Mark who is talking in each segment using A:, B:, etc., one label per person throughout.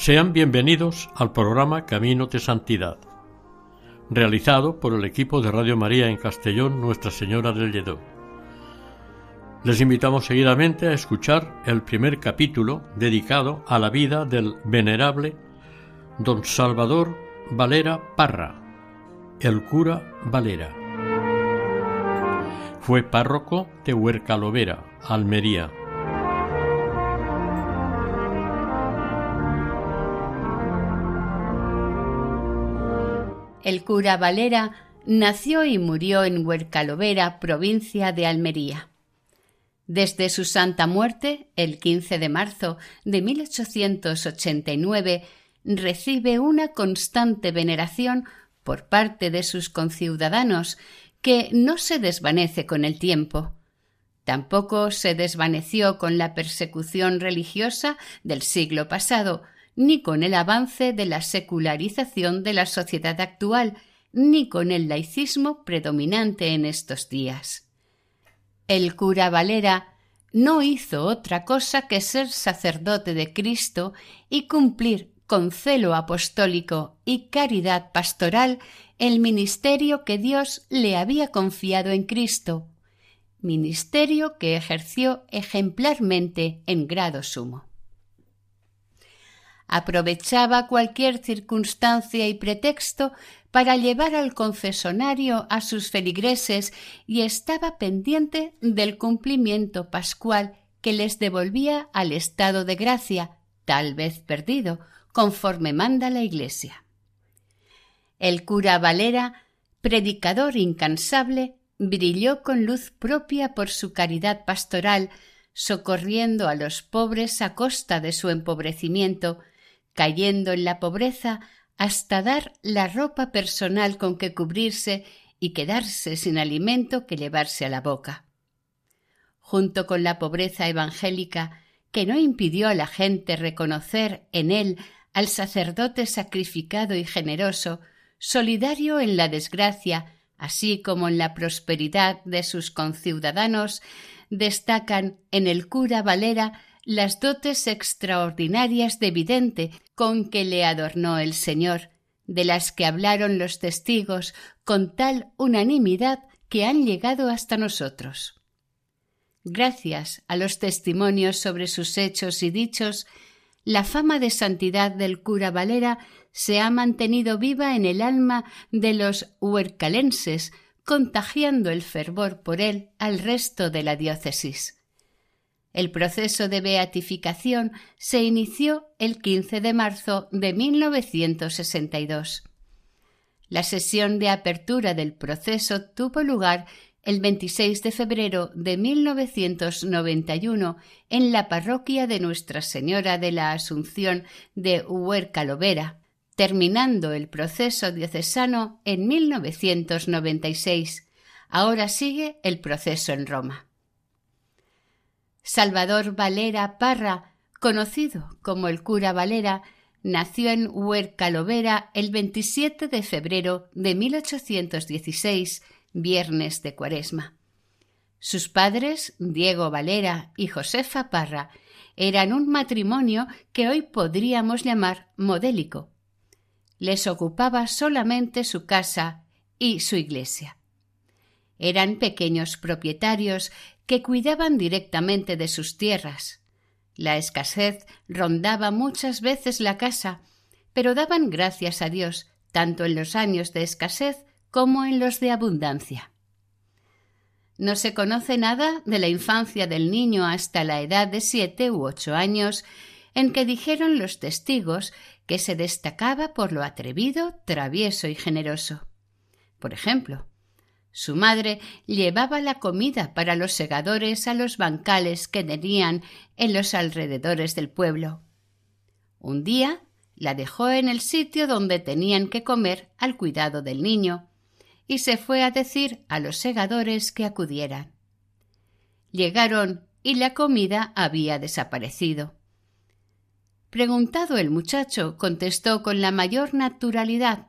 A: Sean bienvenidos al programa Camino de Santidad, realizado por el equipo de Radio María en Castellón Nuestra Señora del Lledó. Les invitamos seguidamente a escuchar el primer capítulo dedicado a la vida del venerable don Salvador Valera Parra, el cura Valera. Fue párroco de Huercalovera, Almería
B: El cura Valera nació y murió en Huercalovera, provincia de Almería. Desde su santa muerte, el 15 de marzo de 1889, recibe una constante veneración por parte de sus conciudadanos que no se desvanece con el tiempo. Tampoco se desvaneció con la persecución religiosa del siglo pasado, ni con el avance de la secularización de la sociedad actual, ni con el laicismo predominante en estos días. El cura Valera no hizo otra cosa que ser sacerdote de Cristo y cumplir con celo apostólico y caridad pastoral el ministerio que Dios le había confiado en Cristo, ministerio que ejerció ejemplarmente en grado sumo aprovechaba cualquier circunstancia y pretexto para llevar al confesonario a sus feligreses y estaba pendiente del cumplimiento pascual que les devolvía al estado de gracia, tal vez perdido, conforme manda la Iglesia. El cura Valera, predicador incansable, brilló con luz propia por su caridad pastoral, socorriendo a los pobres a costa de su empobrecimiento, cayendo en la pobreza hasta dar la ropa personal con que cubrirse y quedarse sin alimento que llevarse a la boca. Junto con la pobreza evangélica, que no impidió a la gente reconocer en él al sacerdote sacrificado y generoso, solidario en la desgracia, así como en la prosperidad de sus conciudadanos, destacan en el cura Valera las dotes extraordinarias de vidente con que le adornó el Señor, de las que hablaron los testigos con tal unanimidad que han llegado hasta nosotros. Gracias a los testimonios sobre sus hechos y dichos, la fama de santidad del cura Valera se ha mantenido viva en el alma de los huercalenses, contagiando el fervor por él al resto de la diócesis. El proceso de beatificación se inició el 15 de marzo de 1962. La sesión de apertura del proceso tuvo lugar el 26 de febrero de 1991 en la parroquia de Nuestra Señora de la Asunción de Huercalovera, terminando el proceso diocesano en 1996. Ahora sigue el proceso en Roma. Salvador Valera Parra, conocido como el cura Valera, nació en Huercalovera el 27 de febrero de 1816, viernes de Cuaresma. Sus padres, Diego Valera y Josefa Parra, eran un matrimonio que hoy podríamos llamar modélico. Les ocupaba solamente su casa y su iglesia. Eran pequeños propietarios que cuidaban directamente de sus tierras. La escasez rondaba muchas veces la casa, pero daban gracias a Dios tanto en los años de escasez como en los de abundancia. No se conoce nada de la infancia del niño hasta la edad de siete u ocho años, en que dijeron los testigos que se destacaba por lo atrevido, travieso y generoso. Por ejemplo, Su madre llevaba la comida para los segadores a los bancales que tenían en los alrededores del pueblo. Un día la dejó en el sitio donde tenían que comer al cuidado del niño y se fue a decir a los segadores que acudieran. Llegaron y la comida había desaparecido. Preguntado el muchacho, contestó con la mayor naturalidad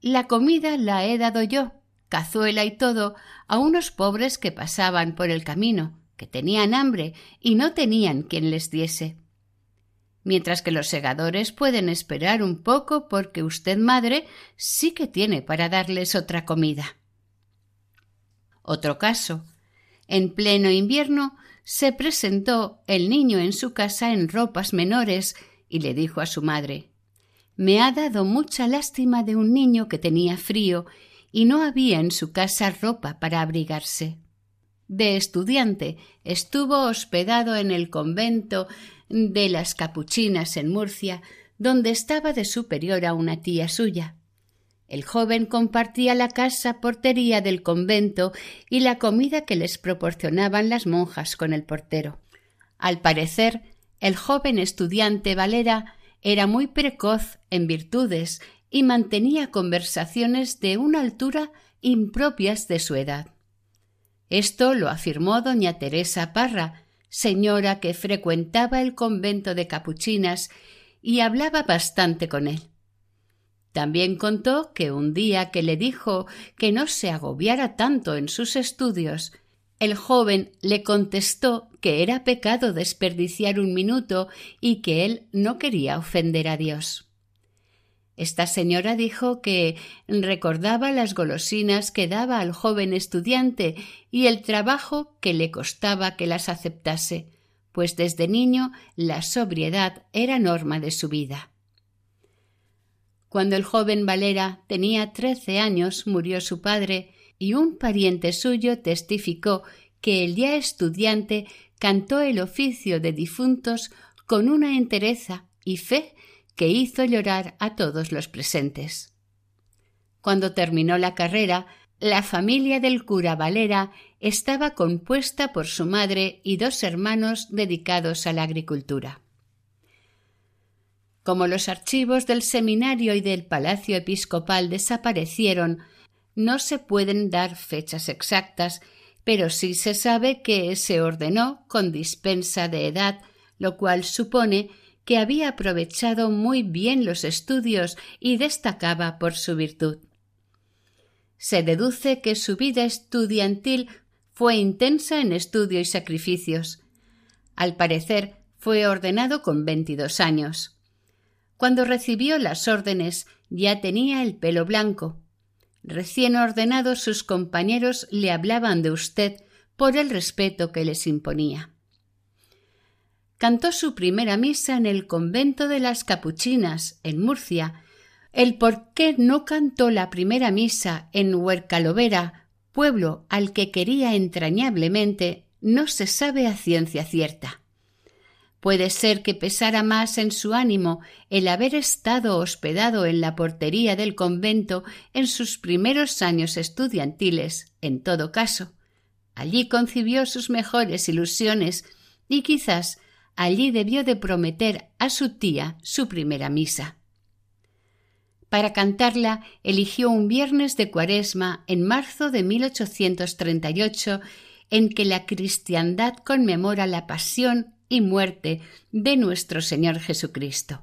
B: La comida la he dado yo, cazuela y todo, a unos pobres que pasaban por el camino, que tenían hambre y no tenían quien les diese. Mientras que los segadores pueden esperar un poco porque usted, madre, sí que tiene para darles otra comida. Otro caso. En pleno invierno se presentó el niño en su casa en ropas menores y le dijo a su madre Me ha dado mucha lástima de un niño que tenía frío y no había en su casa ropa para abrigarse. De estudiante estuvo hospedado en el convento de las Capuchinas en Murcia, donde estaba de superior a una tía suya. El joven compartía la casa portería del convento y la comida que les proporcionaban las monjas con el portero. Al parecer, el joven estudiante Valera era muy precoz en virtudes y mantenía conversaciones de una altura impropias de su edad. Esto lo afirmó doña Teresa Parra, señora que frecuentaba el convento de capuchinas y hablaba bastante con él. También contó que un día que le dijo que no se agobiara tanto en sus estudios, el joven le contestó que era pecado desperdiciar un minuto y que él no quería ofender a Dios. Esta señora dijo que recordaba las golosinas que daba al joven estudiante y el trabajo que le costaba que las aceptase, pues desde niño la sobriedad era norma de su vida. Cuando el joven Valera tenía trece años murió su padre y un pariente suyo testificó que el ya estudiante cantó el oficio de difuntos con una entereza y fe que hizo llorar a todos los presentes. Cuando terminó la carrera, la familia del cura Valera estaba compuesta por su madre y dos hermanos dedicados a la agricultura. Como los archivos del seminario y del palacio episcopal desaparecieron, no se pueden dar fechas exactas, pero sí se sabe que se ordenó con dispensa de edad, lo cual supone que había aprovechado muy bien los estudios y destacaba por su virtud. Se deduce que su vida estudiantil fue intensa en estudio y sacrificios. Al parecer, fue ordenado con veintidós años. Cuando recibió las órdenes ya tenía el pelo blanco. Recién ordenado sus compañeros le hablaban de usted por el respeto que les imponía. Cantó su primera misa en el convento de las Capuchinas, en Murcia. El por qué no cantó la primera misa en Huercalovera, pueblo al que quería entrañablemente, no se sabe a ciencia cierta. Puede ser que pesara más en su ánimo el haber estado hospedado en la portería del convento en sus primeros años estudiantiles, en todo caso. Allí concibió sus mejores ilusiones y quizás allí debió de prometer a su tía su primera misa. Para cantarla eligió un viernes de cuaresma en marzo de 1838 en que la cristiandad conmemora la pasión y muerte de nuestro Señor Jesucristo,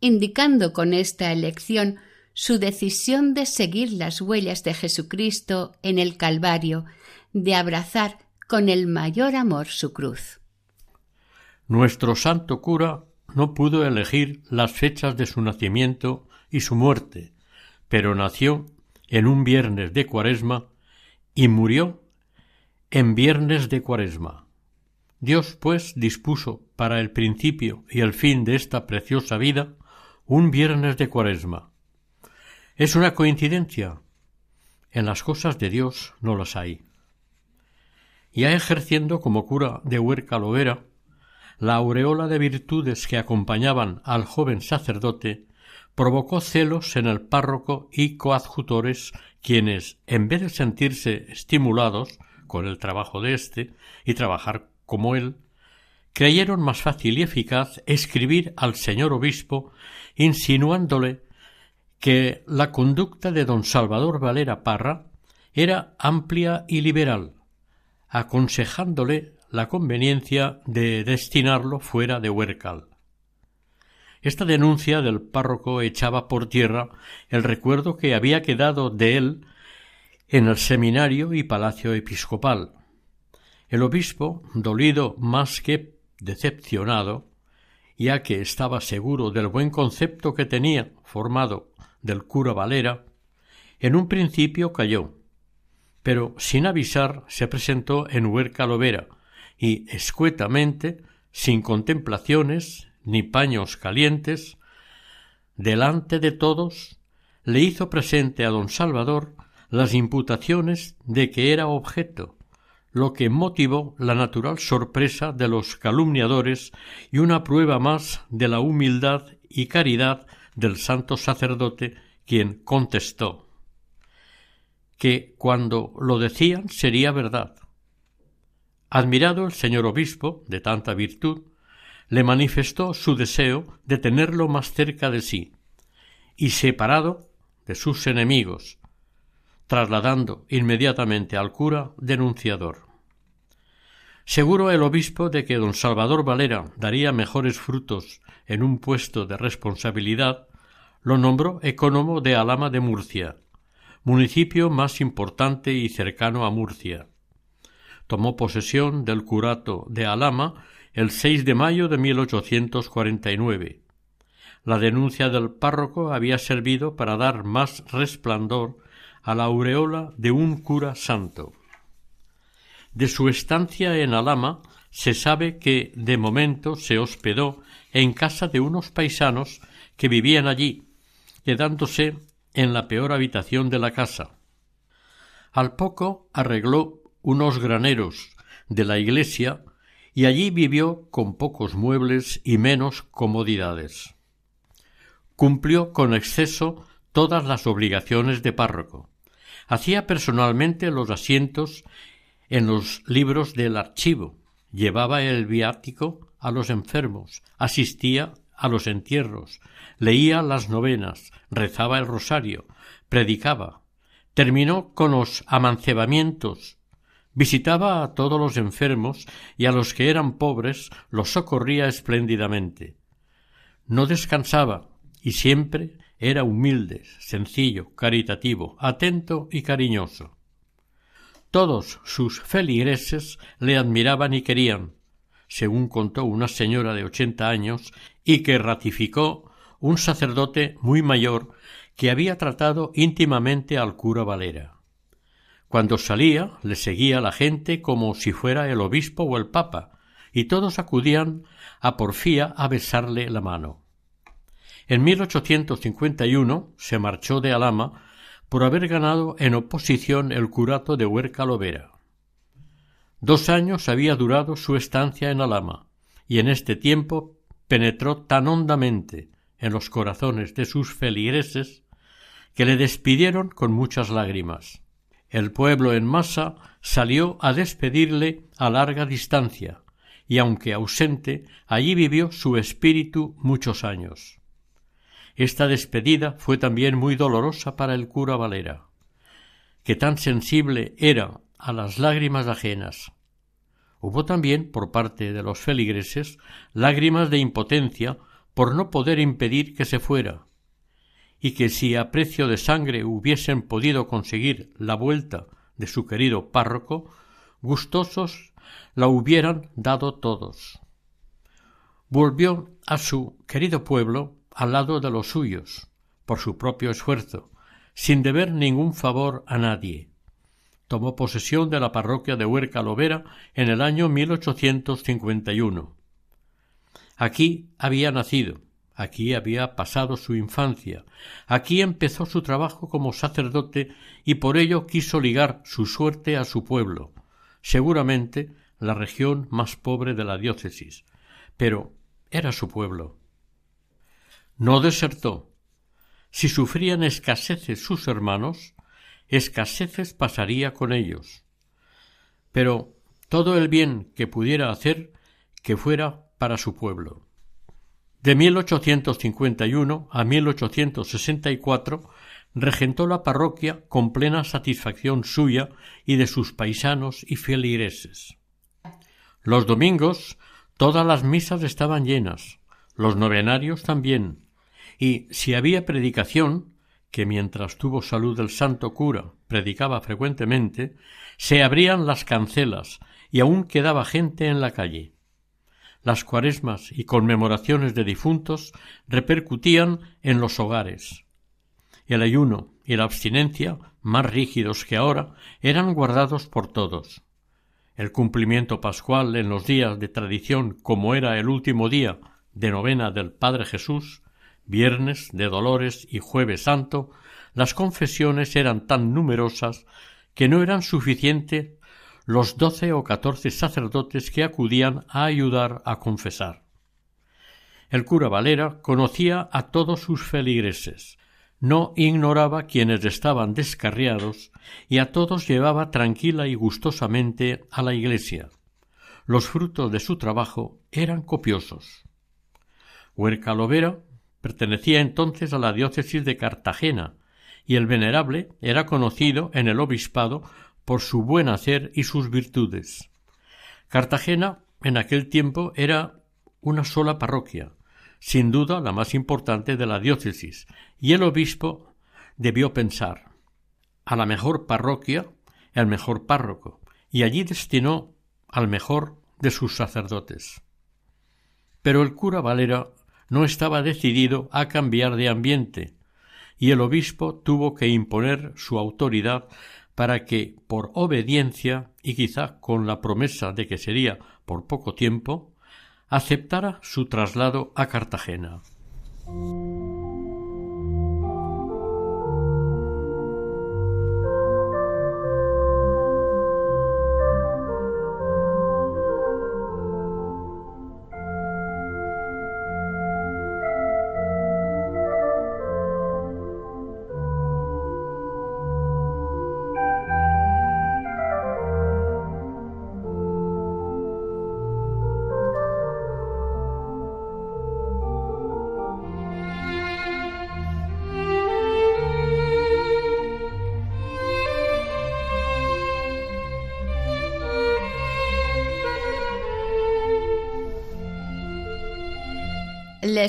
B: indicando con esta elección su decisión de seguir las huellas de Jesucristo en el Calvario, de abrazar con el mayor amor su cruz.
A: Nuestro santo cura no pudo elegir las fechas de su nacimiento y su muerte, pero nació en un viernes de cuaresma y murió en viernes de cuaresma. Dios, pues, dispuso para el principio y el fin de esta preciosa vida un viernes de cuaresma. ¿Es una coincidencia? En las cosas de Dios no las hay. Ya ejerciendo como cura de Huerca la aureola de virtudes que acompañaban al joven sacerdote provocó celos en el párroco y coadjutores, quienes, en vez de sentirse estimulados con el trabajo de éste y trabajar como él, creyeron más fácil y eficaz escribir al señor obispo insinuándole que la conducta de don Salvador Valera Parra era amplia y liberal, aconsejándole la conveniencia de destinarlo fuera de Huércal. Esta denuncia del párroco echaba por tierra el recuerdo que había quedado de él en el seminario y palacio episcopal. El obispo, dolido más que decepcionado, ya que estaba seguro del buen concepto que tenía formado del cura Valera, en un principio cayó, pero sin avisar se presentó en Huerca Lovera y escuetamente, sin contemplaciones ni paños calientes, delante de todos, le hizo presente a don Salvador las imputaciones de que era objeto, lo que motivó la natural sorpresa de los calumniadores y una prueba más de la humildad y caridad del santo sacerdote, quien contestó que cuando lo decían sería verdad. Admirado el señor obispo de tanta virtud, le manifestó su deseo de tenerlo más cerca de sí, y separado de sus enemigos, trasladando inmediatamente al cura denunciador. Seguro el obispo de que don Salvador Valera daría mejores frutos en un puesto de responsabilidad, lo nombró ecónomo de Alama de Murcia, municipio más importante y cercano a Murcia. Tomó posesión del curato de Alama el 6 de mayo de 1849. La denuncia del párroco había servido para dar más resplandor a la aureola de un cura santo. De su estancia en Alama se sabe que de momento se hospedó en casa de unos paisanos que vivían allí, quedándose en la peor habitación de la casa. Al poco arregló unos graneros de la iglesia y allí vivió con pocos muebles y menos comodidades. Cumplió con exceso todas las obligaciones de párroco. Hacía personalmente los asientos en los libros del archivo, llevaba el viático a los enfermos, asistía a los entierros, leía las novenas, rezaba el rosario, predicaba, terminó con los amancebamientos, visitaba a todos los enfermos y a los que eran pobres los socorría espléndidamente. No descansaba y siempre era humilde, sencillo, caritativo, atento y cariñoso. Todos sus feligreses le admiraban y querían, según contó una señora de ochenta años, y que ratificó un sacerdote muy mayor que había tratado íntimamente al cura Valera. Cuando salía le seguía la gente como si fuera el obispo o el papa, y todos acudían a porfía a besarle la mano. En 1851 se marchó de Alama por haber ganado en oposición el curato de Huerca Lovera. Dos años había durado su estancia en Alama, y en este tiempo penetró tan hondamente en los corazones de sus feligreses que le despidieron con muchas lágrimas. El pueblo en masa salió a despedirle a larga distancia, y aunque ausente, allí vivió su espíritu muchos años. Esta despedida fue también muy dolorosa para el cura Valera, que tan sensible era a las lágrimas ajenas. Hubo también, por parte de los feligreses, lágrimas de impotencia por no poder impedir que se fuera, y que si a precio de sangre hubiesen podido conseguir la vuelta de su querido párroco, gustosos la hubieran dado todos. Volvió a su querido pueblo al lado de los suyos, por su propio esfuerzo, sin deber ningún favor a nadie. Tomó posesión de la parroquia de Huerca Lovera en el año 1851. Aquí había nacido, aquí había pasado su infancia, aquí empezó su trabajo como sacerdote y por ello quiso ligar su suerte a su pueblo, seguramente la región más pobre de la diócesis, pero era su pueblo. No desertó. si sufrían escaseces sus hermanos, escaseces pasaría con ellos. Pero todo el bien que pudiera hacer, que fuera para su pueblo. De 1851 a 1864 regentó la parroquia con plena satisfacción suya y de sus paisanos y feligreses. Los domingos todas las misas estaban llenas, los novenarios también, y si había predicación, que mientras tuvo salud el santo cura predicaba frecuentemente, se abrían las cancelas y aún quedaba gente en la calle. Las cuaresmas y conmemoraciones de difuntos repercutían en los hogares. El ayuno y la abstinencia, más rígidos que ahora, eran guardados por todos. El cumplimiento pascual en los días de tradición, como era el último día de novena del Padre Jesús, viernes de Dolores y jueves santo, las confesiones eran tan numerosas que no eran suficientes los doce o catorce sacerdotes que acudían a ayudar a confesar. El cura Valera conocía a todos sus feligreses, no ignoraba quienes estaban descarriados y a todos llevaba tranquila y gustosamente a la iglesia. Los frutos de su trabajo eran copiosos. Huerca Lovera pertenecía entonces a la diócesis de Cartagena, y el venerable era conocido en el obispado por su buen hacer y sus virtudes. Cartagena en aquel tiempo era una sola parroquia, sin duda la más importante de la diócesis, y el obispo debió pensar a la mejor parroquia el mejor párroco, y allí destinó al mejor de sus sacerdotes. Pero el cura Valera no estaba decidido a cambiar de ambiente, y el obispo tuvo que imponer su autoridad para que, por obediencia y quizá con la promesa de que sería por poco tiempo, aceptara su traslado a Cartagena.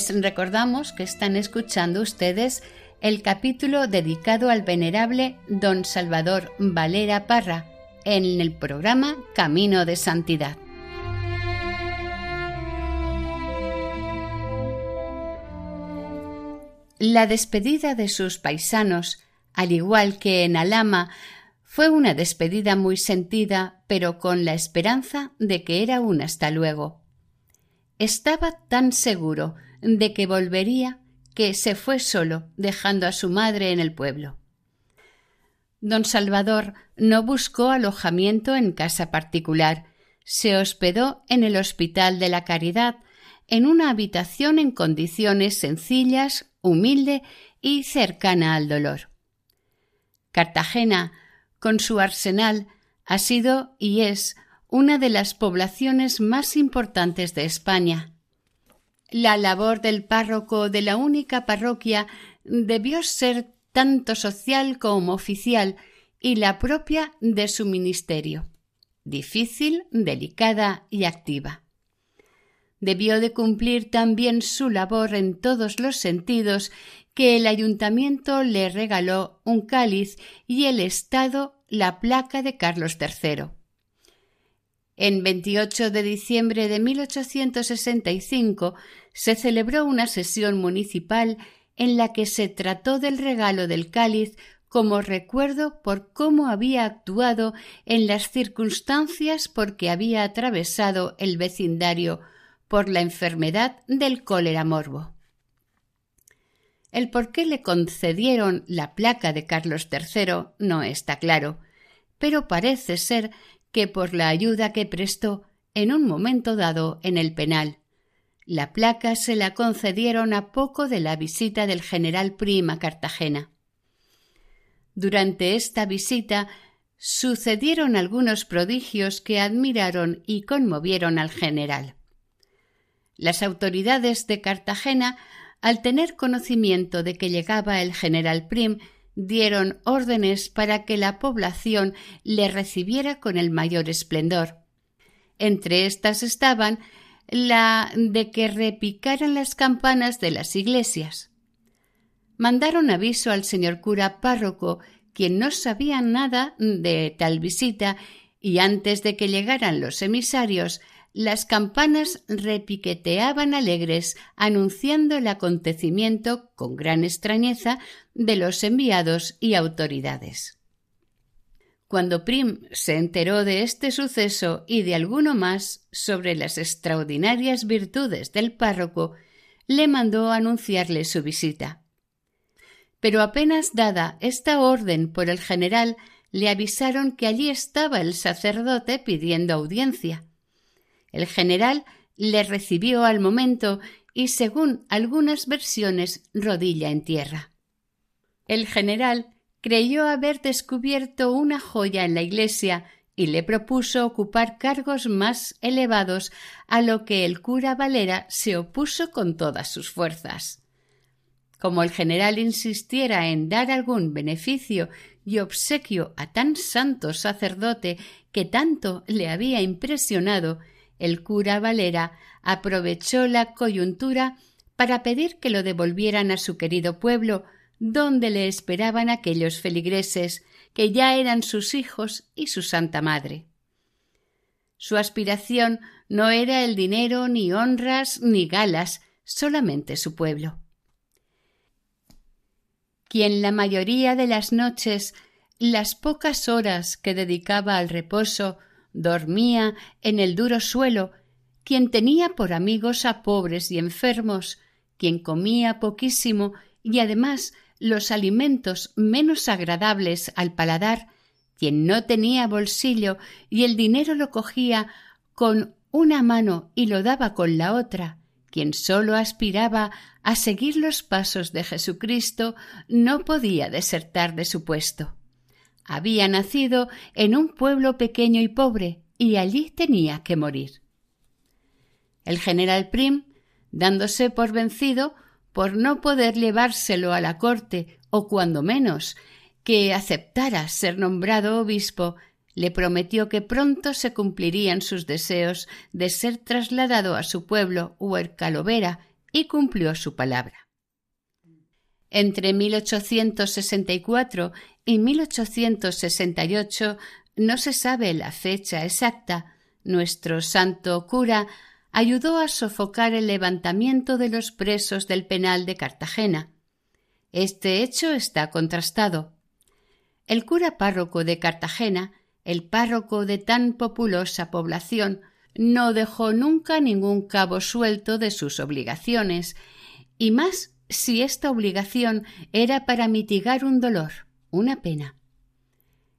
B: Recordamos que están escuchando ustedes el capítulo dedicado al venerable don Salvador Valera Parra en el programa Camino de Santidad. La despedida de sus paisanos, al igual que en Alama, fue una despedida muy sentida, pero con la esperanza de que era un hasta luego. Estaba tan seguro de que volvería que se fue solo, dejando a su madre en el pueblo. Don Salvador no buscó alojamiento en casa particular, se hospedó en el Hospital de la Caridad, en una habitación en condiciones sencillas, humilde y cercana al dolor. Cartagena, con su arsenal, ha sido y es una de las poblaciones más importantes de España. La labor del párroco de la única parroquia debió ser tanto social como oficial y la propia de su ministerio, difícil, delicada y activa. Debió de cumplir también su labor en todos los sentidos que el ayuntamiento le regaló un cáliz y el Estado la placa de Carlos III. En 28 de diciembre de 1865 se celebró una sesión municipal en la que se trató del regalo del cáliz como recuerdo por cómo había actuado en las circunstancias por que había atravesado el vecindario por la enfermedad del cólera morbo. El por qué le concedieron la placa de Carlos III no está claro, pero parece ser que por la ayuda que prestó en un momento dado en el penal, La placa se la concedieron a poco de la visita del general Prim a Cartagena. Durante esta visita sucedieron algunos prodigios que admiraron y conmovieron al general. Las autoridades de Cartagena, al tener conocimiento de que llegaba el general Prim, dieron órdenes para que la población le recibiera con el mayor esplendor. Entre estas estaban la de que repicaran las campanas de las iglesias. Mandaron aviso al señor cura párroco, quien no sabía nada de tal visita, y antes de que llegaran los emisarios, las campanas repiqueteaban alegres, anunciando el acontecimiento con gran extrañeza de los enviados y autoridades. Cuando Prim se enteró de este suceso y de alguno más sobre las extraordinarias virtudes del párroco, le mandó anunciarle su visita. Pero apenas dada esta orden por el general, le avisaron que allí estaba el sacerdote pidiendo audiencia. El general le recibió al momento y, según algunas versiones, rodilla en tierra. El general creyó haber descubierto una joya en la iglesia y le propuso ocupar cargos más elevados, a lo que el cura Valera se opuso con todas sus fuerzas. Como el general insistiera en dar algún beneficio y obsequio a tan santo sacerdote que tanto le había impresionado, el cura Valera aprovechó la coyuntura para pedir que lo devolvieran a su querido pueblo, donde le esperaban aquellos feligreses que ya eran sus hijos y su Santa Madre. Su aspiración no era el dinero, ni honras, ni galas, solamente su pueblo. Quien la mayoría de las noches, las pocas horas que dedicaba al reposo, dormía en el duro suelo, quien tenía por amigos a pobres y enfermos, quien comía poquísimo y además los alimentos menos agradables al paladar, quien no tenía bolsillo y el dinero lo cogía con una mano y lo daba con la otra, quien sólo aspiraba a seguir los pasos de Jesucristo, no podía desertar de su puesto. Había nacido en un pueblo pequeño y pobre, y allí tenía que morir. El general Prim, dándose por vencido, por no poder llevárselo a la corte o cuando menos que aceptara ser nombrado obispo, le prometió que pronto se cumplirían sus deseos de ser trasladado a su pueblo Huercalovera y cumplió su palabra. Entre 1864 y 1868 no se sabe la fecha exacta. Nuestro santo cura ayudó a sofocar el levantamiento de los presos del penal de Cartagena. Este hecho está contrastado. El cura párroco de Cartagena, el párroco de tan populosa población, no dejó nunca ningún cabo suelto de sus obligaciones, y más si esta obligación era para mitigar un dolor, una pena.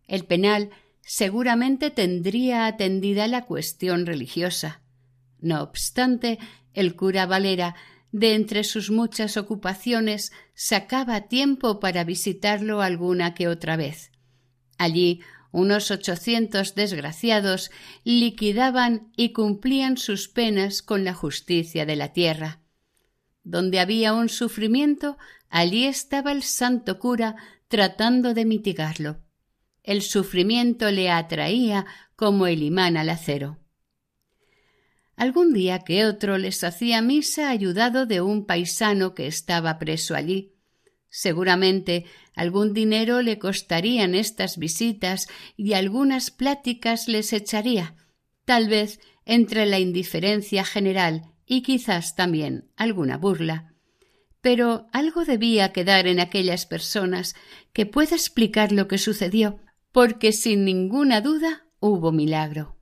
B: El penal seguramente tendría atendida la cuestión religiosa. No obstante, el cura Valera, de entre sus muchas ocupaciones, sacaba tiempo para visitarlo alguna que otra vez. Allí unos ochocientos desgraciados liquidaban y cumplían sus penas con la justicia de la tierra. Donde había un sufrimiento, allí estaba el santo cura tratando de mitigarlo. El sufrimiento le atraía como el imán al acero. Algún día que otro les hacía misa ayudado de un paisano que estaba preso allí. Seguramente algún dinero le costarían estas visitas y algunas pláticas les echaría, tal vez entre la indiferencia general y quizás también alguna burla. Pero algo debía quedar en aquellas personas que pueda explicar lo que sucedió, porque sin ninguna duda hubo milagro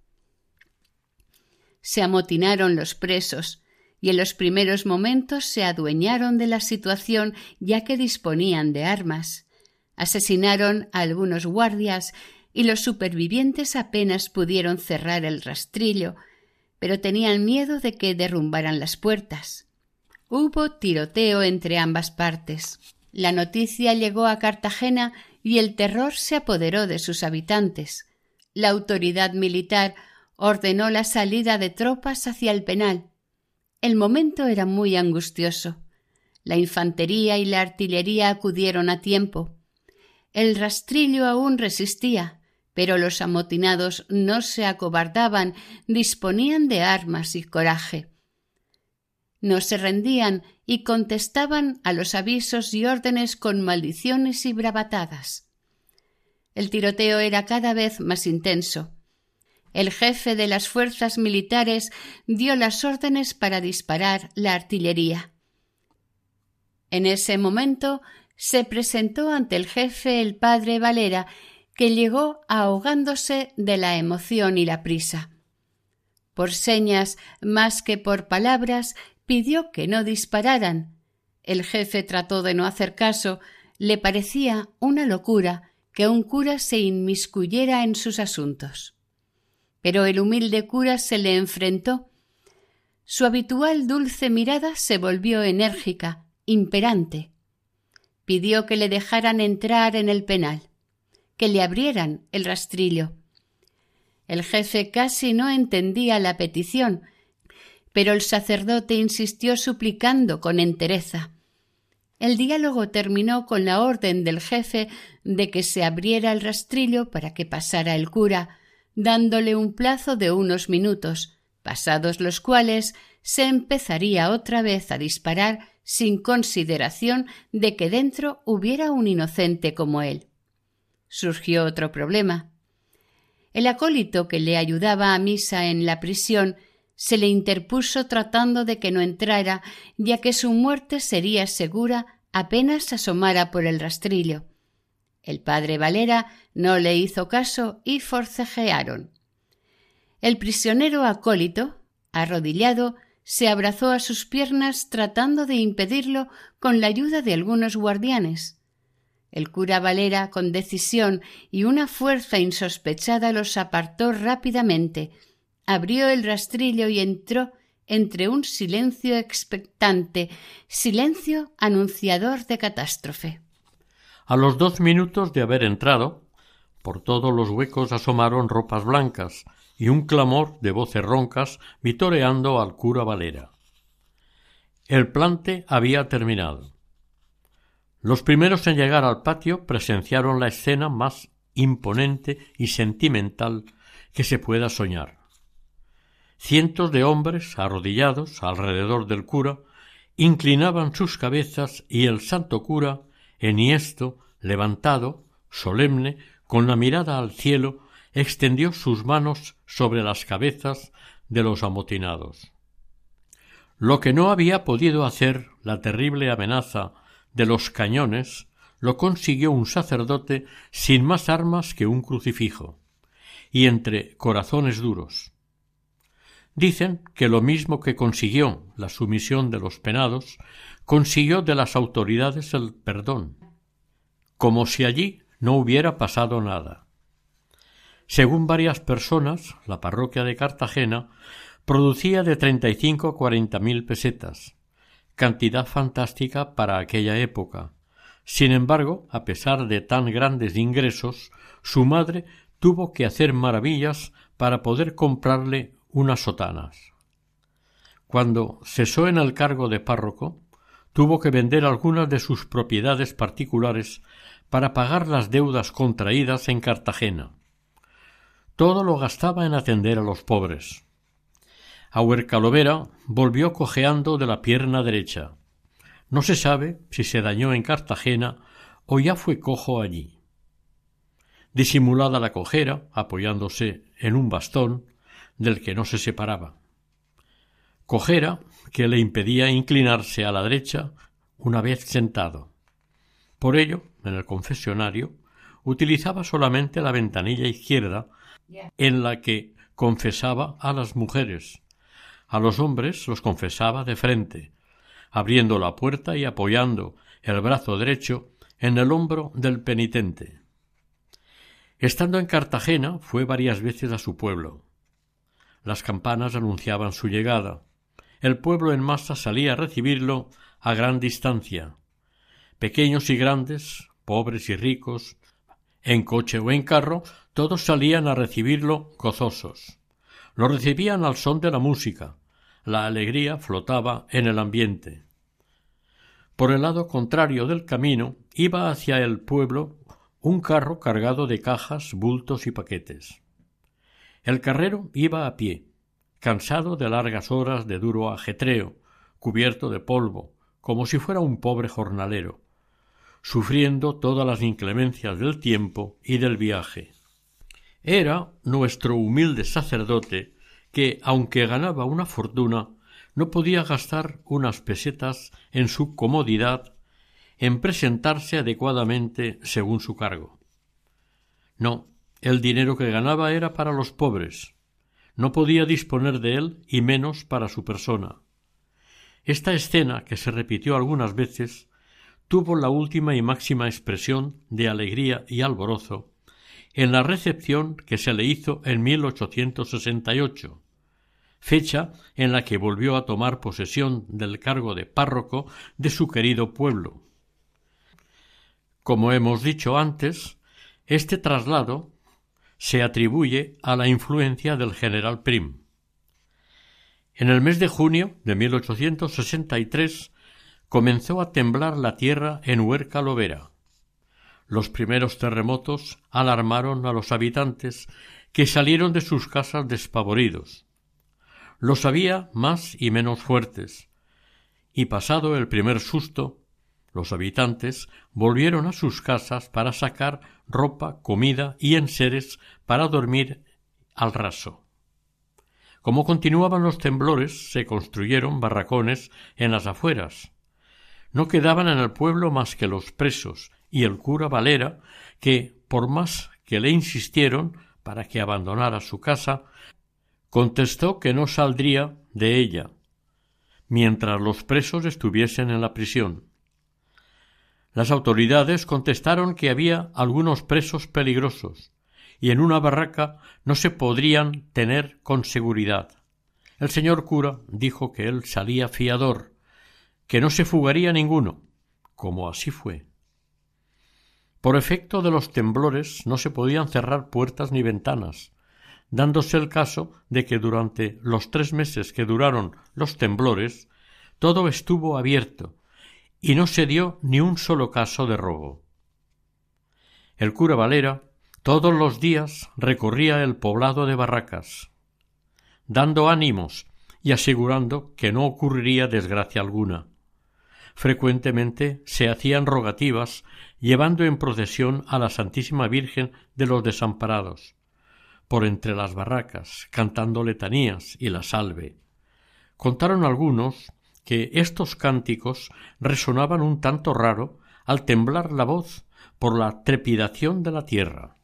B: se amotinaron los presos y en los primeros momentos se adueñaron de la situación ya que disponían de armas. Asesinaron a algunos guardias y los supervivientes apenas pudieron cerrar el rastrillo, pero tenían miedo de que derrumbaran las puertas. Hubo tiroteo entre ambas partes. La noticia llegó a Cartagena y el terror se apoderó de sus habitantes. La autoridad militar ordenó la salida de tropas hacia el penal. El momento era muy angustioso. La infantería y la artillería acudieron a tiempo. El rastrillo aún resistía, pero los amotinados no se acobardaban, disponían de armas y coraje. No se rendían y contestaban a los avisos y órdenes con maldiciones y bravatadas. El tiroteo era cada vez más intenso. El jefe de las fuerzas militares dio las órdenes para disparar la artillería. En ese momento se presentó ante el jefe el padre Valera, que llegó ahogándose de la emoción y la prisa. Por señas más que por palabras pidió que no dispararan. El jefe trató de no hacer caso, le parecía una locura que un cura se inmiscuyera en sus asuntos. Pero el humilde cura se le enfrentó. Su habitual dulce mirada se volvió enérgica, imperante. Pidió que le dejaran entrar en el penal, que le abrieran el rastrillo. El jefe casi no entendía la petición, pero el sacerdote insistió suplicando con entereza. El diálogo terminó con la orden del jefe de que se abriera el rastrillo para que pasara el cura, dándole un plazo de unos minutos, pasados los cuales se empezaría otra vez a disparar sin consideración de que dentro hubiera un inocente como él. Surgió otro problema. El acólito que le ayudaba a misa en la prisión se le interpuso tratando de que no entrara, ya que su muerte sería segura apenas asomara por el rastrillo. El padre Valera no le hizo caso y forcejearon. El prisionero acólito, arrodillado, se abrazó a sus piernas tratando de impedirlo con la ayuda de algunos guardianes. El cura Valera, con decisión y una fuerza insospechada, los apartó rápidamente, abrió el rastrillo y entró entre un silencio expectante, silencio anunciador de catástrofe.
A: A los dos minutos de haber entrado, por todos los huecos asomaron ropas blancas y un clamor de voces roncas vitoreando al cura Valera. El plante había terminado. Los primeros en llegar al patio presenciaron la escena más imponente y sentimental que se pueda soñar. Cientos de hombres, arrodillados alrededor del cura, inclinaban sus cabezas y el santo cura, enhiesto, levantado, solemne, con la mirada al cielo, extendió sus manos sobre las cabezas de los amotinados. Lo que no había podido hacer la terrible amenaza de los cañones lo consiguió un sacerdote sin más armas que un crucifijo, y entre corazones duros. Dicen que lo mismo que consiguió la sumisión de los penados, consiguió de las autoridades el perdón, como si allí no hubiera pasado nada. Según varias personas, la parroquia de Cartagena producía de treinta y cinco a cuarenta mil pesetas, cantidad fantástica para aquella época. Sin embargo, a pesar de tan grandes ingresos, su madre tuvo que hacer maravillas para poder comprarle unas sotanas. Cuando cesó en el cargo de párroco, tuvo que vender algunas de sus propiedades particulares para pagar las deudas contraídas en Cartagena. Todo lo gastaba en atender a los pobres. Huercalovera volvió cojeando de la pierna derecha. No se sabe si se dañó en Cartagena o ya fue cojo allí. Disimulada la cojera, apoyándose en un bastón, del que no se separaba. Cojera que le impedía inclinarse a la derecha una vez sentado. Por ello, en el confesionario, utilizaba solamente la ventanilla izquierda en la que confesaba a las mujeres. A los hombres los confesaba de frente, abriendo la puerta y apoyando el brazo derecho en el hombro del penitente. Estando en Cartagena, fue varias veces a su pueblo. Las campanas anunciaban su llegada. El pueblo en masa salía a recibirlo a gran distancia. Pequeños y grandes, pobres y ricos, en coche o en carro, todos salían a recibirlo gozosos. Lo recibían al son de la música. La alegría flotaba en el ambiente. Por el lado contrario del camino iba hacia el pueblo un carro cargado de cajas, bultos y paquetes. El carrero iba a pie, cansado de largas horas de duro ajetreo, cubierto de polvo, como si fuera un pobre jornalero, sufriendo todas las inclemencias del tiempo y del viaje. Era nuestro humilde sacerdote que, aunque ganaba una fortuna, no podía gastar unas pesetas en su comodidad en presentarse adecuadamente según su cargo. No, el dinero que ganaba era para los pobres. No podía disponer de él y menos para su persona. Esta escena, que se repitió algunas veces, tuvo la última y máxima expresión de alegría y alborozo en la recepción que se le hizo en 1868, fecha en la que volvió a tomar posesión del cargo de párroco de su querido pueblo. Como hemos dicho antes, este traslado se atribuye a la influencia del general Prim. En el mes de junio de 1863 comenzó a temblar la tierra en Huerca Lovera. Los primeros terremotos alarmaron a los habitantes que salieron de sus casas despavoridos. Los había más y menos fuertes, y pasado el primer susto, los habitantes volvieron a sus casas para sacar ropa, comida y enseres para dormir al raso. Como continuaban los temblores, se construyeron barracones en las afueras. No quedaban en el pueblo más que los presos y el cura Valera, que, por más que le insistieron para que abandonara su casa, contestó que no saldría de ella mientras los presos estuviesen en la prisión. Las autoridades contestaron que había algunos presos peligrosos y en una barraca no se podrían tener con seguridad. El señor cura dijo que él salía fiador, que no se fugaría ninguno, como así fue. Por efecto de los temblores no se podían cerrar puertas ni ventanas, dándose el caso de que durante los tres meses que duraron los temblores todo estuvo abierto y no se dio ni un solo caso de robo. El cura Valera todos los días recorría el poblado de Barracas, dando ánimos y asegurando que no ocurriría desgracia alguna. Frecuentemente se hacían rogativas llevando en procesión a la Santísima Virgen de los Desamparados, por entre las barracas, cantando letanías y la salve. Contaron algunos que estos cánticos resonaban un tanto raro al temblar la voz por la trepidación de la tierra.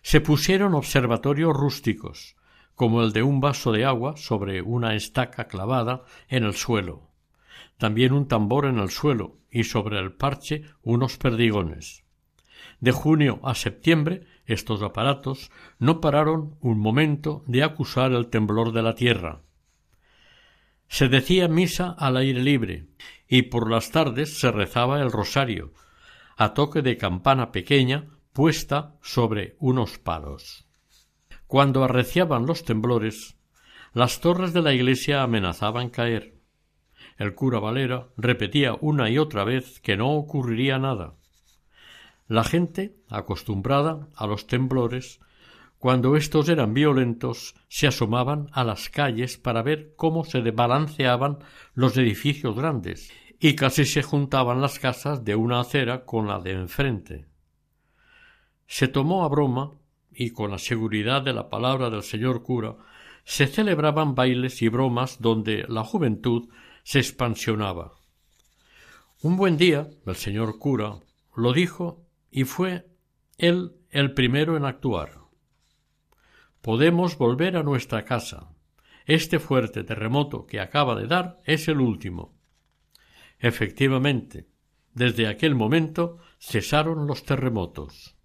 A: Se pusieron observatorios rústicos, como el de un vaso de agua sobre una estaca clavada en el suelo, también un tambor en el suelo y sobre el parche unos perdigones. De junio a septiembre estos aparatos no pararon un momento de acusar el temblor de la tierra, se decía misa al aire libre y por las tardes se rezaba el rosario, a toque de campana pequeña puesta sobre unos palos. Cuando arreciaban los temblores, las torres de la iglesia amenazaban caer. El cura Valera repetía una y otra vez que no ocurriría nada. La gente, acostumbrada a los temblores, cuando éstos eran violentos, se asomaban a las calles para ver cómo se balanceaban los edificios grandes, y casi se juntaban las casas de una acera con la de enfrente. Se tomó a broma, y con la seguridad de la palabra del señor cura, se celebraban bailes y bromas donde la juventud se expansionaba. Un buen día el señor cura lo dijo y fue él el primero en actuar podemos volver a nuestra casa. Este fuerte terremoto que acaba de dar es el último. Efectivamente, desde aquel momento cesaron los terremotos.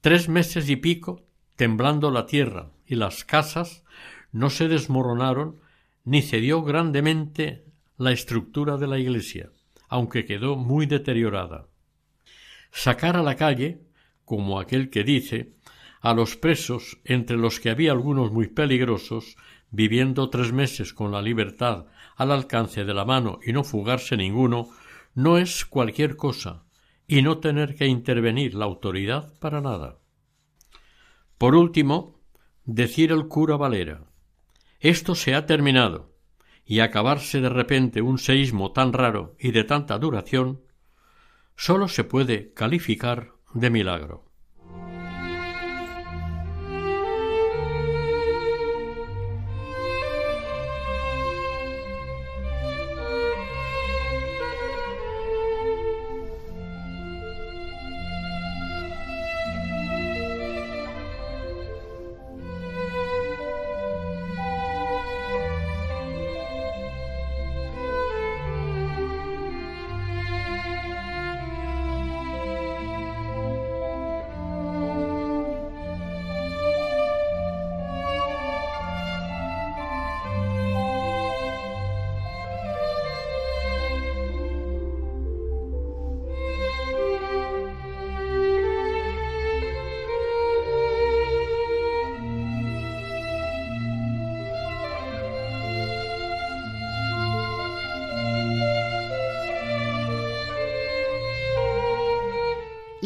A: Tres meses y pico temblando la tierra y las casas no se desmoronaron ni cedió grandemente la estructura de la iglesia, aunque quedó muy deteriorada. Sacar a la calle, como aquel que dice, a los presos, entre los que había algunos muy peligrosos, viviendo tres meses con la libertad al alcance de la mano y no fugarse ninguno, no es cualquier cosa, y no tener que intervenir la autoridad para nada. Por último, decir el cura Valera esto se ha terminado, y acabarse de repente un seísmo tan raro y de tanta duración, sólo se puede calificar de milagro.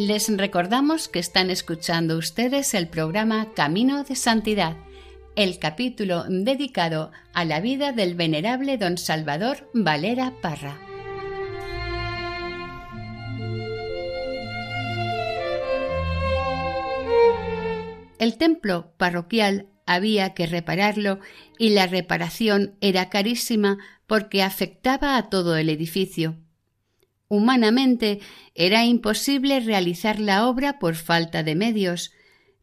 B: Les recordamos que están escuchando ustedes el programa Camino de Santidad, el capítulo dedicado a la vida del venerable don Salvador Valera Parra. El templo parroquial había que repararlo y la reparación era carísima porque afectaba a todo el edificio. Humanamente era imposible realizar la obra por falta de medios,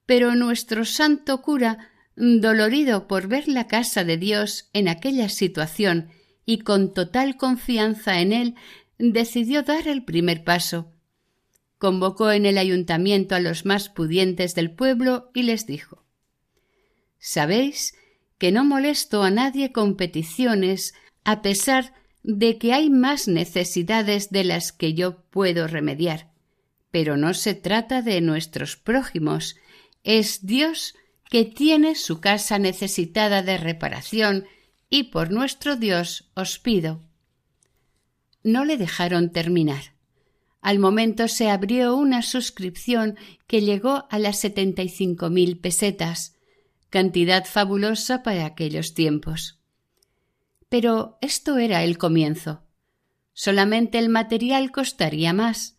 B: pero nuestro santo cura, dolorido por ver la casa de Dios en aquella situación y con total confianza en él, decidió dar el primer paso. Convocó en el ayuntamiento a los más pudientes del pueblo y les dijo Sabéis que no molesto a nadie con peticiones a pesar de que hay más necesidades de las que yo puedo remediar. Pero no se trata de nuestros prójimos, es Dios que tiene su casa necesitada de reparación y por nuestro Dios os pido. No le dejaron terminar. Al momento se abrió una suscripción que llegó a las setenta y cinco mil pesetas, cantidad fabulosa para aquellos tiempos. Pero esto era el comienzo. Solamente el material costaría más.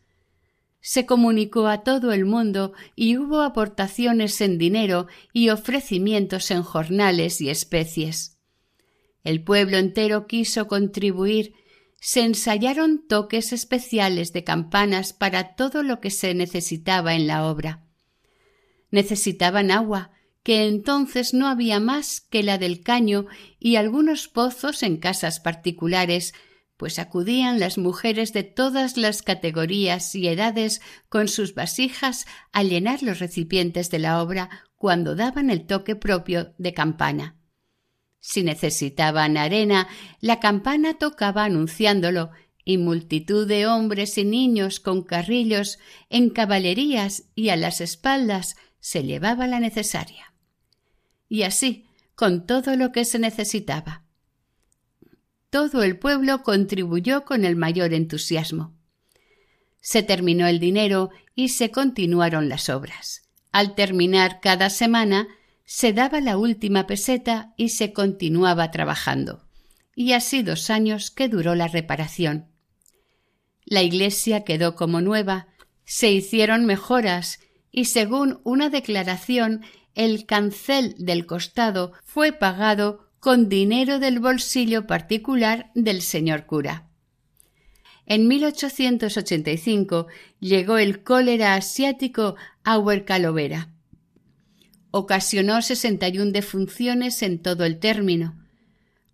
B: Se comunicó a todo el mundo y hubo aportaciones en dinero y ofrecimientos en jornales y especies. El pueblo entero quiso contribuir, se ensayaron toques especiales de campanas para todo lo que se necesitaba en la obra. Necesitaban agua, que entonces no había más que la del caño y algunos pozos en casas particulares, pues acudían las mujeres de todas las categorías y edades con sus vasijas a llenar los recipientes de la obra cuando daban el toque propio de campana. Si necesitaban arena, la campana tocaba anunciándolo, y multitud de hombres y niños con carrillos en caballerías y a las espaldas se llevaba la necesaria y así con todo lo que se necesitaba. Todo el pueblo contribuyó con el mayor entusiasmo. Se terminó el dinero y se continuaron las obras. Al terminar cada semana se daba la última peseta y se continuaba trabajando. Y así dos años que duró la reparación. La iglesia quedó como nueva, se hicieron mejoras y según una declaración el cancel del costado fue pagado con dinero del bolsillo particular del señor cura. En 1885 llegó el cólera asiático a Huercalovera. Ocasionó 61 defunciones en todo el término.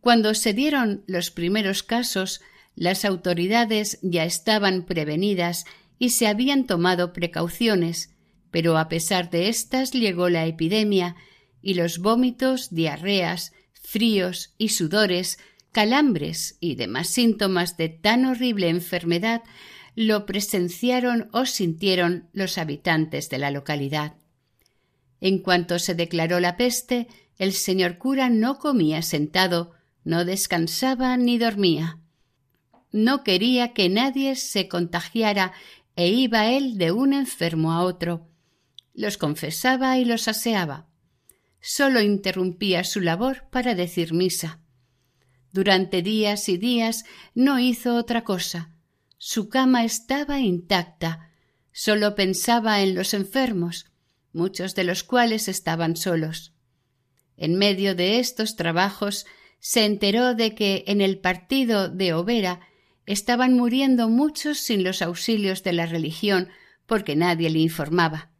B: Cuando se dieron los primeros casos, las autoridades ya estaban prevenidas y se habían tomado precauciones, pero a pesar de éstas llegó la epidemia y los vómitos, diarreas, fríos y sudores, calambres y demás síntomas de tan horrible enfermedad lo presenciaron o sintieron los habitantes de la localidad. En cuanto se declaró la peste, el señor cura no comía sentado, no descansaba ni dormía. No quería que nadie se contagiara e iba él de un enfermo a otro. Los confesaba y los aseaba. Sólo interrumpía su labor para decir misa. Durante días y días no hizo otra cosa. Su cama estaba intacta. Sólo pensaba en los enfermos, muchos de los cuales estaban solos. En medio de estos trabajos se enteró de que en el partido de Overa estaban muriendo muchos sin los auxilios de la religión porque nadie le informaba.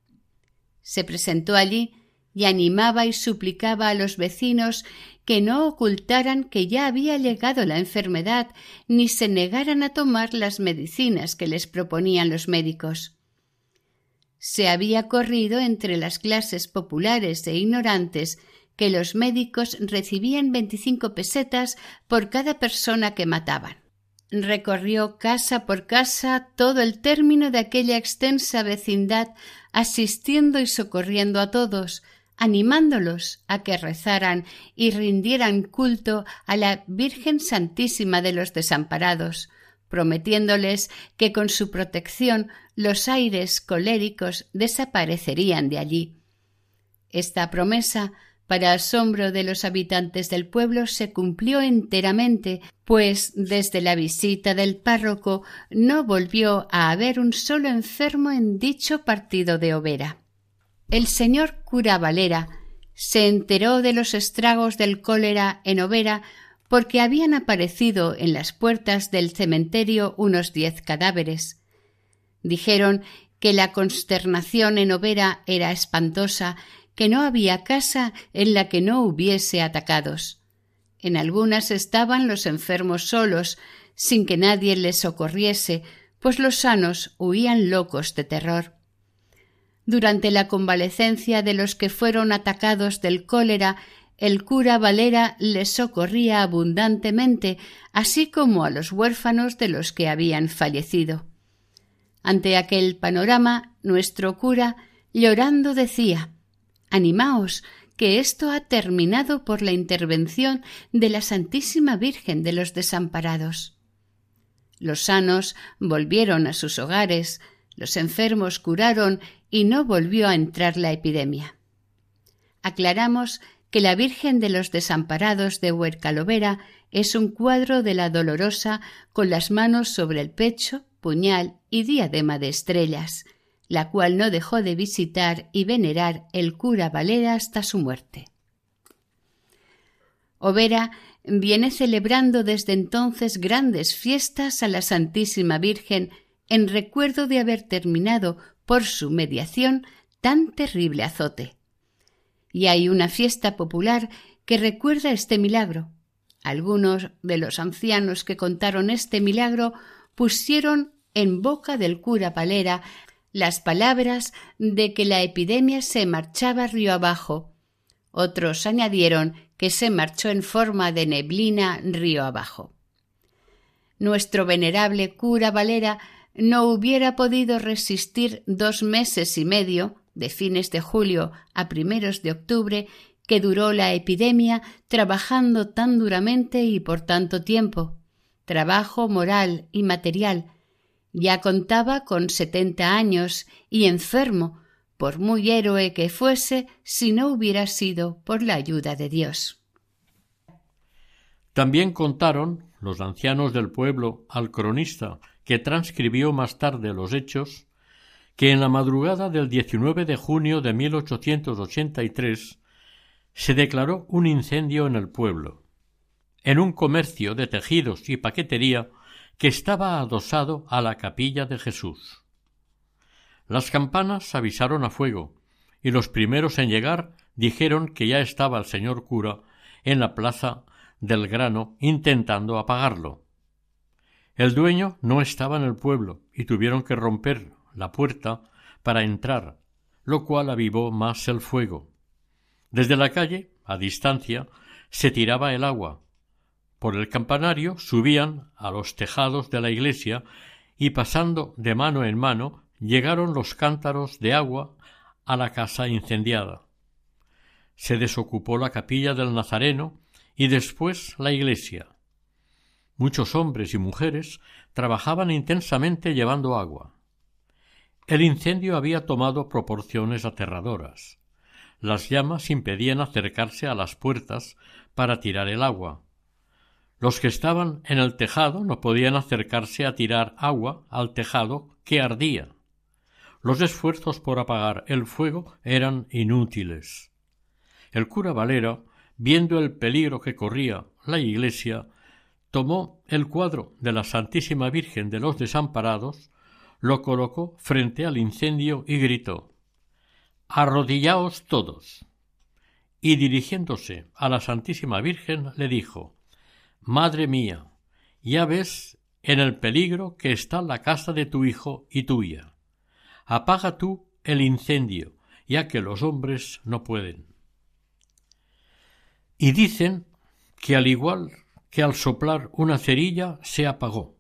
B: Se presentó allí y animaba y suplicaba a los vecinos que no ocultaran que ya había llegado la enfermedad ni se negaran a tomar las medicinas que les proponían los médicos. Se había corrido entre las clases populares e ignorantes que los médicos recibían veinticinco pesetas por cada persona que mataban. Recorrió casa por casa todo el término de aquella extensa vecindad, asistiendo y socorriendo a todos, animándolos a que rezaran y rindieran culto a la Virgen Santísima de los Desamparados, prometiéndoles que con su protección los aires coléricos desaparecerían de allí. Esta promesa para asombro de los habitantes del pueblo se cumplió enteramente, pues desde la visita del párroco no volvió a haber un solo enfermo en dicho partido de Overa. El señor cura Valera se enteró de los estragos del cólera en Overa porque habían aparecido en las puertas del cementerio unos diez cadáveres. Dijeron que la consternación en Overa era espantosa que no había casa en la que no hubiese atacados. En algunas estaban los enfermos solos, sin que nadie les socorriese, pues los sanos huían locos de terror. Durante la convalecencia de los que fueron atacados del cólera, el cura Valera les socorría abundantemente, así como a los huérfanos de los que habían fallecido. Ante aquel panorama, nuestro cura, llorando, decía Animaos, que esto ha terminado por la intervención de la Santísima Virgen de los Desamparados. Los sanos volvieron a sus hogares, los enfermos curaron y no volvió a entrar la epidemia. Aclaramos que la Virgen de los Desamparados de Huercalovera es un cuadro de la Dolorosa con las manos sobre el pecho, puñal y diadema de estrellas, la cual no dejó de visitar y venerar el cura Valera hasta su muerte. Overa viene celebrando desde entonces grandes fiestas a la Santísima Virgen en recuerdo de haber terminado por su mediación tan terrible azote. Y hay una fiesta popular que recuerda este milagro. Algunos de los ancianos que contaron este milagro pusieron en boca del cura Valera las palabras de que la epidemia se marchaba río abajo. Otros añadieron que se marchó en forma de neblina río abajo. Nuestro venerable cura Valera no hubiera podido resistir dos meses y medio, de fines de julio a primeros de octubre, que duró la epidemia trabajando tan duramente y por tanto tiempo. Trabajo moral y material, ya contaba con setenta años y enfermo, por muy héroe que fuese, si no hubiera sido por la ayuda de Dios.
A: También contaron los ancianos del pueblo al cronista, que transcribió más tarde los hechos, que en la madrugada del 19 de junio de 1883 se declaró un incendio en el pueblo. En un comercio de tejidos y paquetería que estaba adosado a la capilla de Jesús. Las campanas avisaron a fuego, y los primeros en llegar dijeron que ya estaba el señor cura en la plaza del grano intentando apagarlo. El dueño no estaba en el pueblo y tuvieron que romper la puerta para entrar, lo cual avivó más el fuego. Desde la calle, a distancia, se tiraba el agua. Por el campanario subían a los tejados de la iglesia y pasando de mano en mano llegaron los cántaros de agua a la casa incendiada. Se desocupó la capilla del Nazareno y después la iglesia. Muchos hombres y mujeres trabajaban intensamente llevando agua. El incendio había tomado proporciones aterradoras. Las llamas impedían acercarse a las puertas para tirar el agua. Los que estaban en el tejado no podían acercarse a tirar agua al tejado que ardía. Los esfuerzos por apagar el fuego eran inútiles. El cura Valera, viendo el peligro que corría la iglesia, tomó el cuadro de la Santísima Virgen de los Desamparados, lo colocó frente al incendio y gritó Arrodillaos todos. Y dirigiéndose a la Santísima Virgen le dijo Madre mía, ya ves en el peligro que está la casa de tu hijo y tuya. Apaga tú el incendio, ya que los hombres no pueden. Y dicen que al igual que al soplar una cerilla se apagó.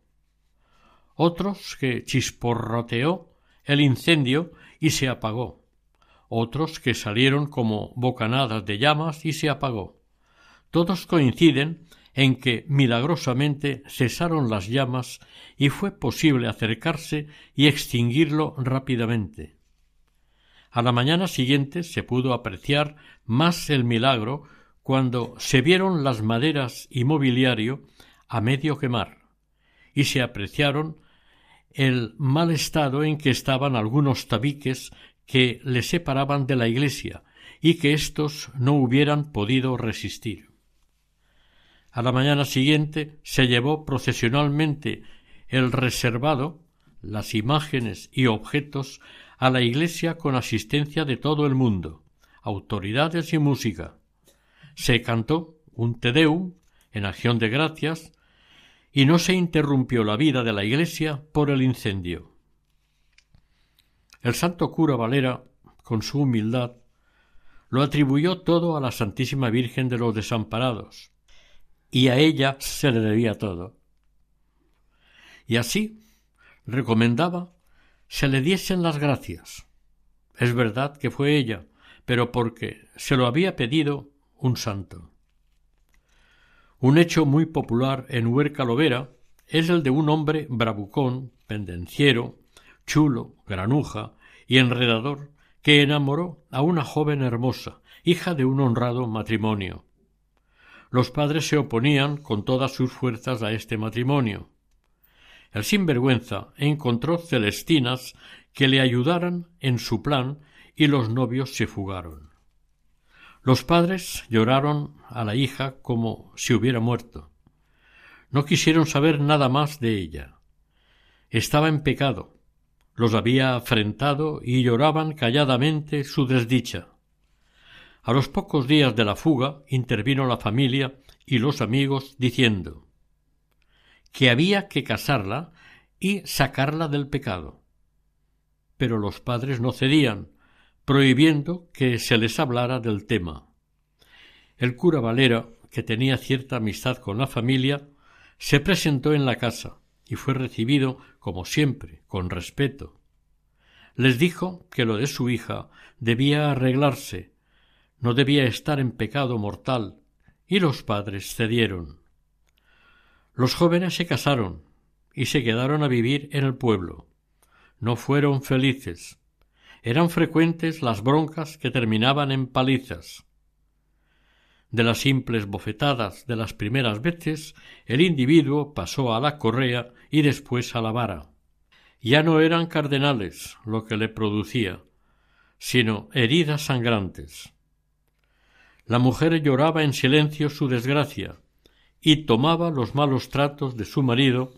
A: Otros que chisporroteó el incendio y se apagó otros que salieron como bocanadas de llamas y se apagó. Todos coinciden en que milagrosamente cesaron las llamas y fue posible acercarse y extinguirlo rápidamente. A la mañana siguiente se pudo apreciar más el milagro cuando se vieron las maderas y mobiliario a medio quemar y se apreciaron el mal estado en que estaban algunos tabiques que le separaban de la Iglesia y que éstos no hubieran podido resistir. A la mañana siguiente se llevó procesionalmente el reservado, las imágenes y objetos a la iglesia con asistencia de todo el mundo, autoridades y música. Se cantó un Te Deum en acción de gracias y no se interrumpió la vida de la iglesia por el incendio. El santo cura Valera, con su humildad, lo atribuyó todo a la Santísima Virgen de los Desamparados, y a ella se le debía todo. Y así recomendaba se le diesen las gracias. Es verdad que fue ella, pero porque se lo había pedido un santo. Un hecho muy popular en Huerca Lovera es el de un hombre bravucón, pendenciero, chulo, granuja y enredador, que enamoró a una joven hermosa, hija de un honrado matrimonio. Los padres se oponían con todas sus fuerzas a este matrimonio. El sinvergüenza encontró celestinas que le ayudaran en su plan y los novios se fugaron. Los padres lloraron a la hija como si hubiera muerto. No quisieron saber nada más de ella. Estaba en pecado, los había afrentado y lloraban calladamente su desdicha. A los pocos días de la fuga intervino la familia y los amigos diciendo que había que casarla y sacarla del pecado. Pero los padres no cedían, prohibiendo que se les hablara del tema. El cura Valera, que tenía cierta amistad con la familia, se presentó en la casa y fue recibido, como siempre, con respeto. Les dijo que lo de su hija debía arreglarse, no debía estar en pecado mortal, y los padres cedieron. Los jóvenes se casaron y se quedaron a vivir en el pueblo. No fueron felices. Eran frecuentes las broncas que terminaban en palizas. De las simples bofetadas de las primeras veces, el individuo pasó a la correa y después a la vara. Ya no eran cardenales lo que le producía, sino heridas sangrantes. La mujer lloraba en silencio su desgracia y tomaba los malos tratos de su marido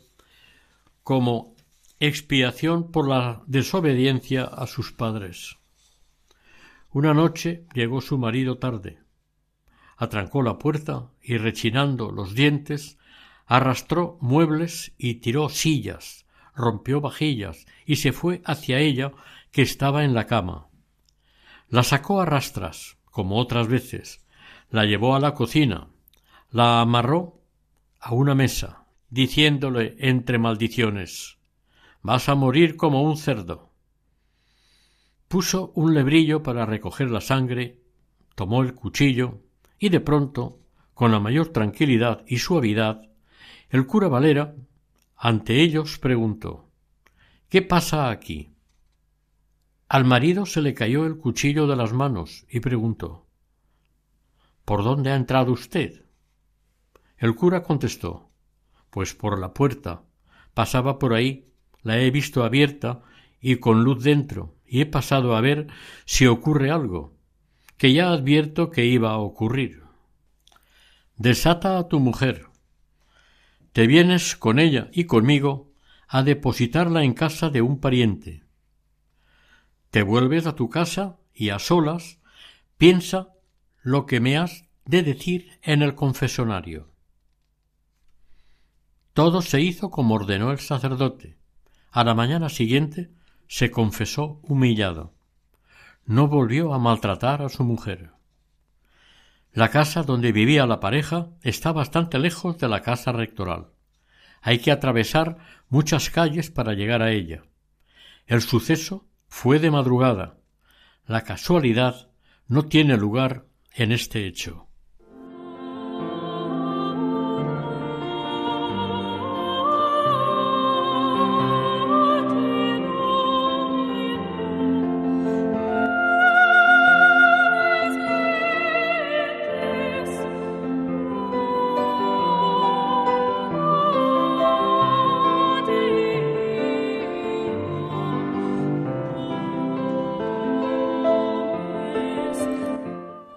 A: como expiación por la desobediencia a sus padres. Una noche llegó su marido tarde atrancó la puerta y rechinando los dientes arrastró muebles y tiró sillas, rompió vajillas y se fue hacia ella que estaba en la cama. La sacó a rastras, como otras veces, la llevó a la cocina, la amarró a una mesa, diciéndole entre maldiciones Vas a morir como un cerdo. Puso un lebrillo para recoger la sangre, tomó el cuchillo y de pronto, con la mayor tranquilidad y suavidad, el cura Valera ante ellos preguntó ¿Qué pasa aquí? Al marido se le cayó el cuchillo de las manos y preguntó ¿Por dónde ha entrado usted? El cura contestó Pues por la puerta. Pasaba por ahí, la he visto abierta y con luz dentro, y he pasado a ver si ocurre algo, que ya advierto que iba a ocurrir. Desata a tu mujer. Te vienes con ella y conmigo a depositarla en casa de un pariente. Te vuelves a tu casa y a solas piensa lo que me has de decir en el confesonario. Todo se hizo como ordenó el sacerdote. A la mañana siguiente se confesó humillado. No volvió a maltratar a su mujer. La casa donde vivía la pareja está bastante lejos de la casa rectoral. Hay que atravesar muchas calles para llegar a ella. El suceso fue de madrugada. La casualidad no tiene lugar en este hecho.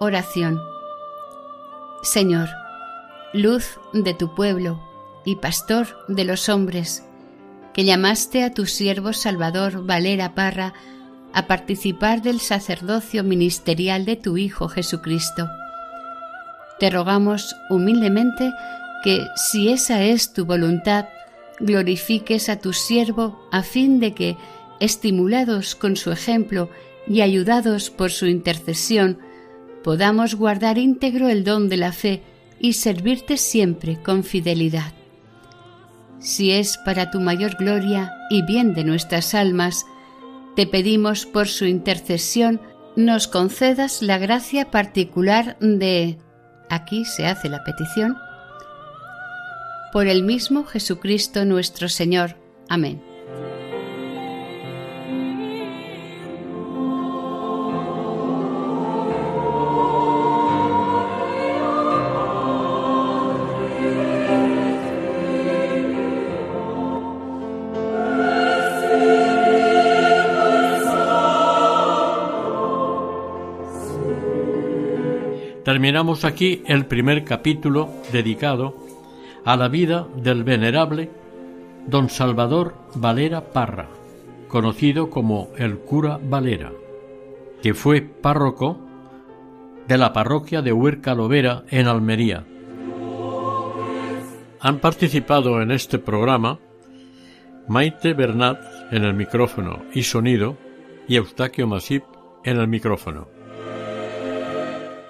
B: Oración. Señor, luz de tu pueblo y pastor de los hombres, que llamaste a tu siervo Salvador Valera Parra a participar del sacerdocio ministerial de tu Hijo Jesucristo. Te rogamos humildemente que, si esa es tu voluntad, glorifiques a tu siervo a fin de que, estimulados con su ejemplo y ayudados por su intercesión, podamos guardar íntegro el don de la fe y servirte siempre con fidelidad. Si es para tu mayor gloria y bien de nuestras almas, te pedimos por su intercesión nos concedas la gracia particular de... Aquí se hace la petición. Por el mismo Jesucristo nuestro Señor. Amén.
A: Terminamos aquí el primer capítulo dedicado a la vida del venerable don Salvador Valera Parra, conocido como el cura Valera, que fue párroco de la parroquia de Huerca Lovera en Almería. Han participado en este programa Maite Bernat en el micrófono y sonido y Eustaquio Masip en el micrófono.